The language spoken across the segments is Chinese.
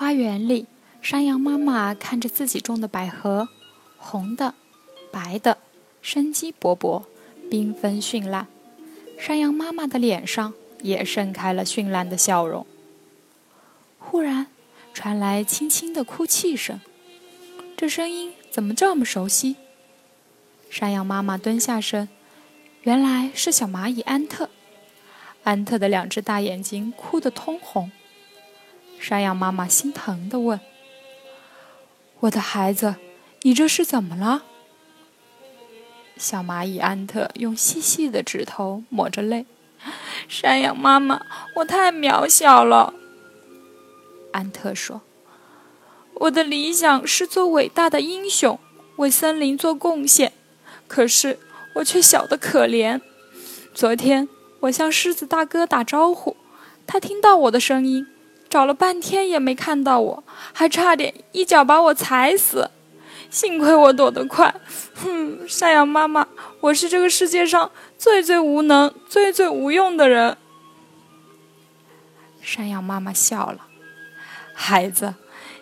花园里，山羊妈妈看着自己种的百合，红的、白的，生机勃勃，缤纷绚烂。山羊妈妈的脸上也盛开了绚烂的笑容。忽然，传来轻轻的哭泣声，这声音怎么这么熟悉？山羊妈妈蹲下身，原来是小蚂蚁安特。安特的两只大眼睛哭得通红。山羊妈妈心疼地问：“我的孩子，你这是怎么了？”小蚂蚁安特用细细的指头抹着泪：“山羊妈妈，我太渺小了。”安特说：“我的理想是做伟大的英雄，为森林做贡献，可是我却小得可怜。昨天我向狮子大哥打招呼，他听到我的声音。”找了半天也没看到我，还差点一脚把我踩死，幸亏我躲得快。哼，山羊妈妈，我是这个世界上最最无能、最最无用的人。山羊妈妈笑了，孩子，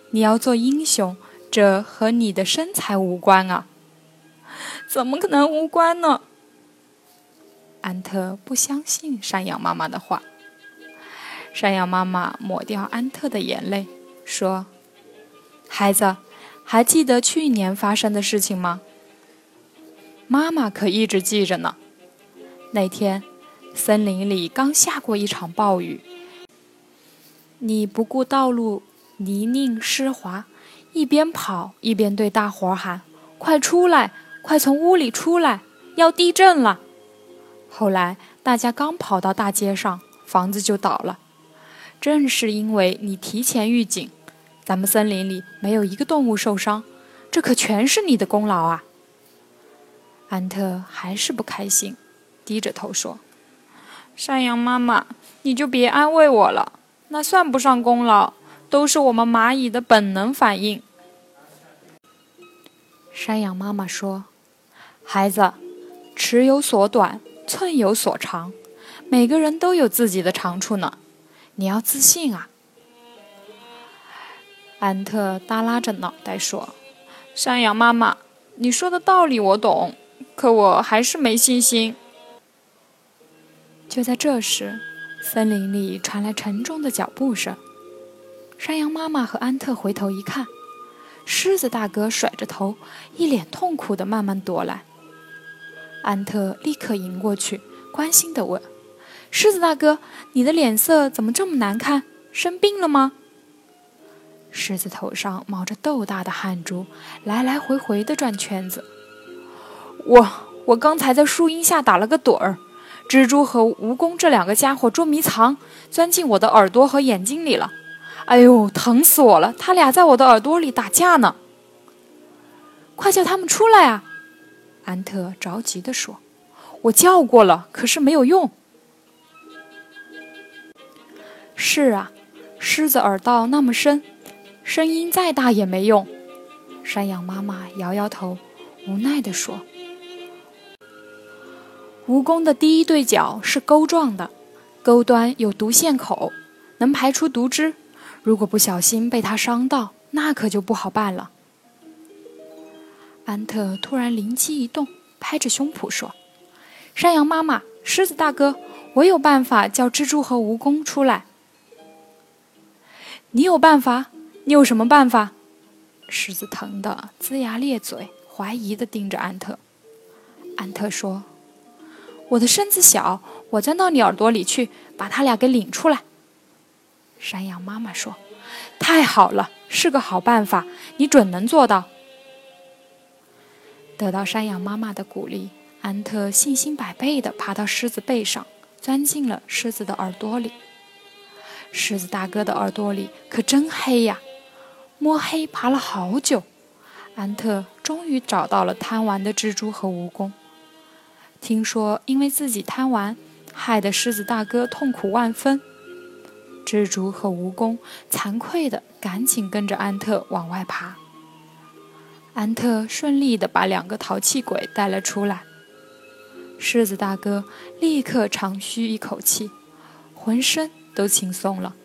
你要做英雄，这和你的身材无关啊。怎么可能无关呢？安特不相信山羊妈妈的话。山羊妈妈抹掉安特的眼泪，说：“孩子，还记得去年发生的事情吗？妈妈可一直记着呢。那天，森林里刚下过一场暴雨，你不顾道路泥泞湿滑，一边跑一边对大伙儿喊：‘快出来，快从屋里出来，要地震了！’后来大家刚跑到大街上，房子就倒了。”正是因为你提前预警，咱们森林里没有一个动物受伤，这可全是你的功劳啊！安特还是不开心，低着头说：“山羊妈妈，你就别安慰我了，那算不上功劳，都是我们蚂蚁的本能反应。”山羊妈妈说：“孩子，尺有所短，寸有所长，每个人都有自己的长处呢。”你要自信啊！安特耷拉着脑袋说：“山羊妈妈，你说的道理我懂，可我还是没信心。”就在这时，森林里传来沉重的脚步声。山羊妈妈和安特回头一看，狮子大哥甩着头，一脸痛苦的慢慢踱来。安特立刻迎过去，关心的问。狮子大哥，你的脸色怎么这么难看？生病了吗？狮子头上冒着豆大的汗珠，来来回回的转圈子。我我刚才在树荫下打了个盹儿，蜘蛛和蜈蚣这两个家伙捉迷藏，钻进我的耳朵和眼睛里了。哎呦，疼死我了！他俩在我的耳朵里打架呢。快叫他们出来啊！安特着急地说：“我叫过了，可是没有用。”是啊，狮子耳道那么深，声音再大也没用。山羊妈妈摇摇头，无奈地说：“蜈蚣的第一对角是钩状的，钩端有毒线口，能排出毒汁。如果不小心被它伤到，那可就不好办了。”安特突然灵机一动，拍着胸脯说：“山羊妈妈，狮子大哥，我有办法叫蜘蛛和蜈蚣出来。”你有办法？你有什么办法？狮子疼得龇牙咧嘴，怀疑地盯着安特。安特说：“我的身子小，我钻到你耳朵里去，把他俩给领出来。”山羊妈妈说：“太好了，是个好办法，你准能做到。得到山羊妈妈的鼓励，安特信心百倍地爬到狮子背上，钻进了狮子的耳朵里。狮子大哥的耳朵里可真黑呀，摸黑爬了好久，安特终于找到了贪玩的蜘蛛和蜈蚣。听说因为自己贪玩，害得狮子大哥痛苦万分。蜘蛛和蜈蚣惭愧的赶紧跟着安特往外爬。安特顺利的把两个淘气鬼带了出来。狮子大哥立刻长吁一口气，浑身都轻松了。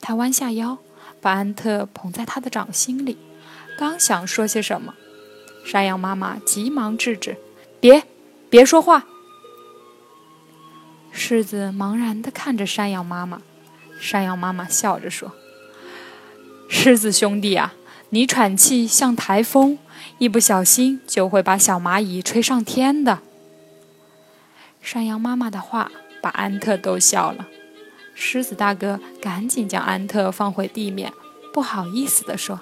他弯下腰，把安特捧在他的掌心里，刚想说些什么，山羊妈妈急忙制止：“别，别说话。”狮子茫然地看着山羊妈妈，山羊妈妈笑着说：“狮子兄弟啊，你喘气像台风，一不小心就会把小蚂蚁吹上天的。”山羊妈妈的话把安特逗笑了，狮子大哥赶紧将安特放回地面，不好意思地说：“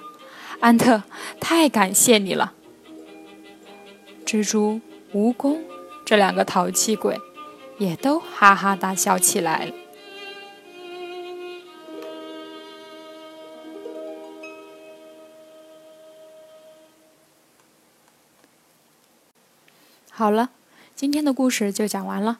安特，太感谢你了。”蜘蛛、蜈蚣这两个淘气鬼也都哈哈大笑起来了。好了。今天的故事就讲完了。